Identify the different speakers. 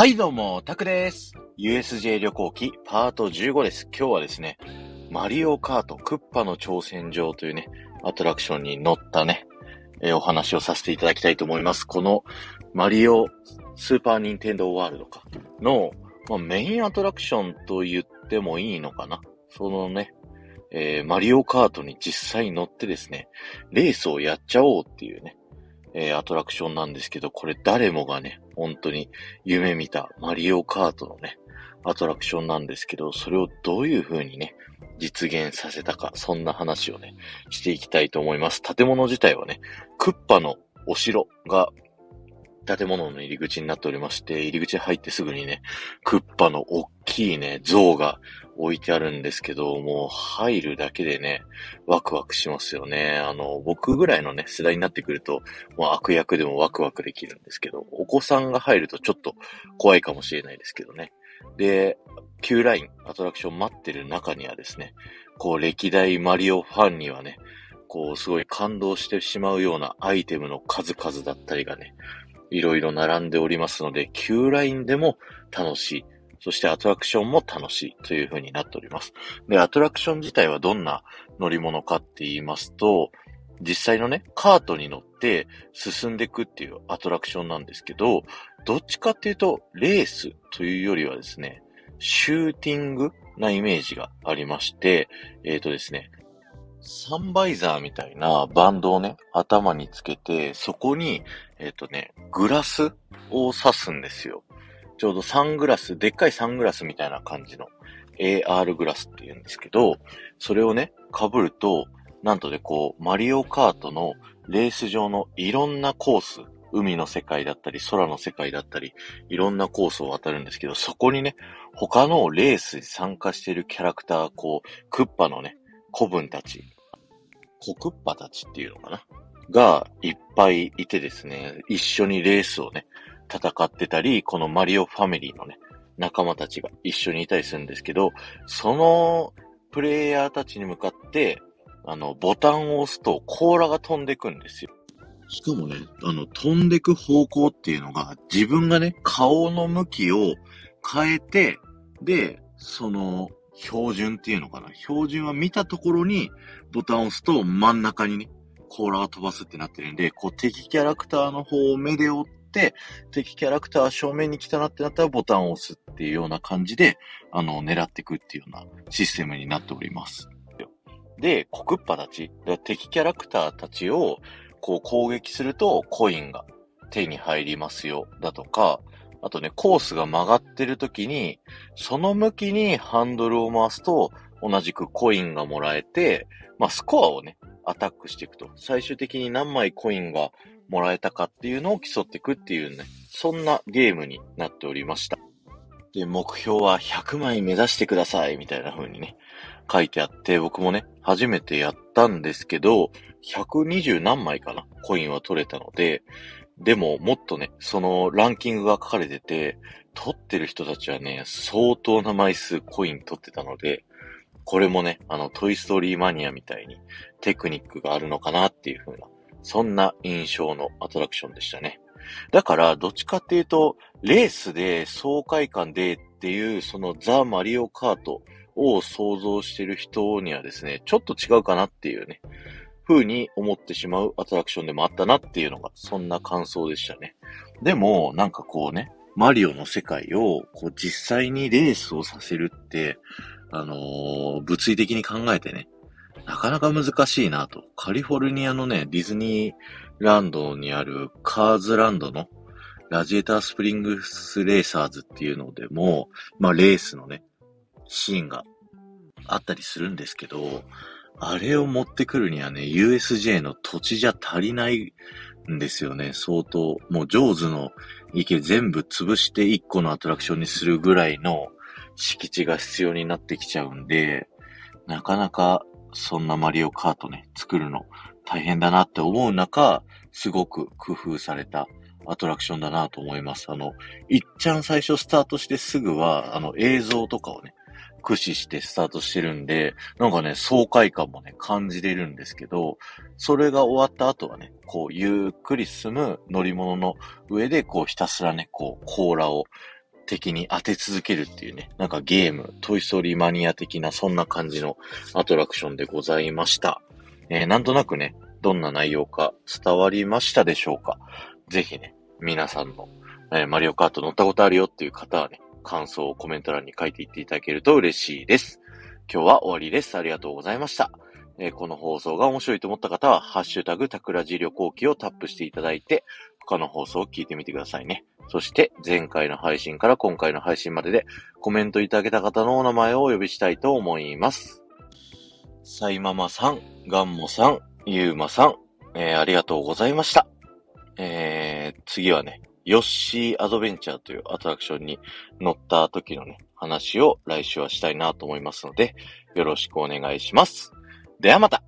Speaker 1: はい、どうも、タクです。USJ 旅行記パート15です。今日はですね、マリオカートクッパの挑戦状というね、アトラクションに乗ったね、えーお話をさせていただきたいと思います。このマリオスーパーニンテンドーワールドかの、まあ、メインアトラクションと言ってもいいのかな。そのね、えーマリオカートに実際乗ってですね、レースをやっちゃおうっていうね、えーアトラクションなんですけど、これ誰もがね、本当に夢見たマリオカートのね、アトラクションなんですけど、それをどういう風にね、実現させたか、そんな話をね、していきたいと思います。建物自体はね、クッパのお城が建物の入り口になっておりまして、入り口入ってすぐにね、クッパの大きいね、像が置いてあるんですけど、もう入るだけでね、ワクワクしますよね。あの、僕ぐらいのね、世代になってくると、もう悪役でもワクワクできるんですけど、お子さんが入るとちょっと怖いかもしれないですけどね。で、Q ライン、アトラクション待ってる中にはですね、こう歴代マリオファンにはね、こうすごい感動してしまうようなアイテムの数々だったりがね、いろいろ並んでおりますので、Q ラインでも楽しい。そしてアトラクションも楽しいという風になっております。で、アトラクション自体はどんな乗り物かって言いますと、実際のね、カートに乗って進んでいくっていうアトラクションなんですけど、どっちかっていうと、レースというよりはですね、シューティングなイメージがありまして、えっ、とですね、サンバイザーみたいなバンドをね、頭につけて、そこに、えっ、とね、グラスを刺すんですよ。ちょうどサングラス、でっかいサングラスみたいな感じの AR グラスって言うんですけど、それをね、被ると、なんとでこう、マリオカートのレース上のいろんなコース、海の世界だったり、空の世界だったり、いろんなコースを渡るんですけど、そこにね、他のレースに参加しているキャラクター、こう、クッパのね、古文たち、コクッパたちっていうのかながいっぱいいてですね、一緒にレースをね、戦ってたり、このマリオファミリーのね、仲間たちが一緒にいたりするんですけど、そのプレイヤーたちに向かって、あの、ボタンを押すと甲羅が飛んでくんですよ。しかもね、あの、飛んでく方向っていうのが、自分がね、顔の向きを変えて、で、その、標準っていうのかな？標準は見たところに、ボタンを押すと真ん中にね、甲羅が飛ばすってなってるんで、こう敵キャラクターの方を目で追って、敵キャラクター正面に来たなってなったらボタンを押すっていうような感じで、あの、狙っていくっていうようなシステムになっております。で、コクッパたち、敵キャラクターたちをこう攻撃するとコインが手に入りますよ、だとか、あとね、コースが曲がってる時に、その向きにハンドルを回すと、同じくコインがもらえて、まあ、スコアをね、アタックしていくと。最終的に何枚コインがもらえたかっていうのを競っていくっていうね、そんなゲームになっておりました。で、目標は100枚目指してください、みたいな風にね、書いてあって、僕もね、初めてやったんですけど、120何枚かな、コインは取れたので、でも、もっとね、そのランキングが書かれてて、取ってる人たちはね、相当な枚数コイン取ってたので、これもね、あの、トイストーリーマニアみたいにテクニックがあるのかなっていう風な、そんな印象のアトラクションでしたね。だから、どっちかっていうと、レースで爽快感でっていう、そのザ・マリオカートを想像してる人にはですね、ちょっと違うかなっていうね、風に思ってしまうアトラクションでもあったなっていうのが、そんな感想でしたね。でも、なんかこうね、マリオの世界を、こう実際にレースをさせるって、あのー物理的に考えてね、なかなか難しいなと。カリフォルニアのね、ディズニーランドにあるカーズランドのラジエータースプリングスレーサーズっていうのでも、まあレースのね、シーンがあったりするんですけど、あれを持ってくるにはね、USJ の土地じゃ足りないんですよね、相当。もうジョーズの池全部潰して1個のアトラクションにするぐらいの敷地が必要になってきちゃうんで、なかなかそんなマリオカートね、作るの大変だなって思う中、すごく工夫されたアトラクションだなと思います。あの、いっちゃん最初スタートしてすぐは、あの、映像とかをね、駆使してスタートしてるんで、なんかね、爽快感もね、感じれるんですけど、それが終わった後はね、こう、ゆっくり進む乗り物の上で、こう、ひたすらね、こう、甲羅を敵に当て続けるっていうね、なんかゲーム、トイストーリーマニア的なそんな感じのアトラクションでございました。えー、なんとなくね、どんな内容か伝わりましたでしょうか？ぜひね、皆さんの、えー、マリオカート乗ったことあるよっていう方はね、感想をコメント欄に書いていっていただけると嬉しいです。今日は終わりです。ありがとうございました。えー、この放送が面白いと思った方は、ハッシュタグ、タクラジ旅行記をタップしていただいて、他の放送を聞いてみてくださいね。そして、前回の配信から今回の配信まででコメントいただけた方のお名前をお呼びしたいと思います。サイママさん、ガンモさん、ユーマさん、えー、ありがとうございました。えー、次はね、ヨッシーアドベンチャーというアトラクションに乗った時のね、話を来週はしたいなと思いますので、よろしくお願いします。ではまた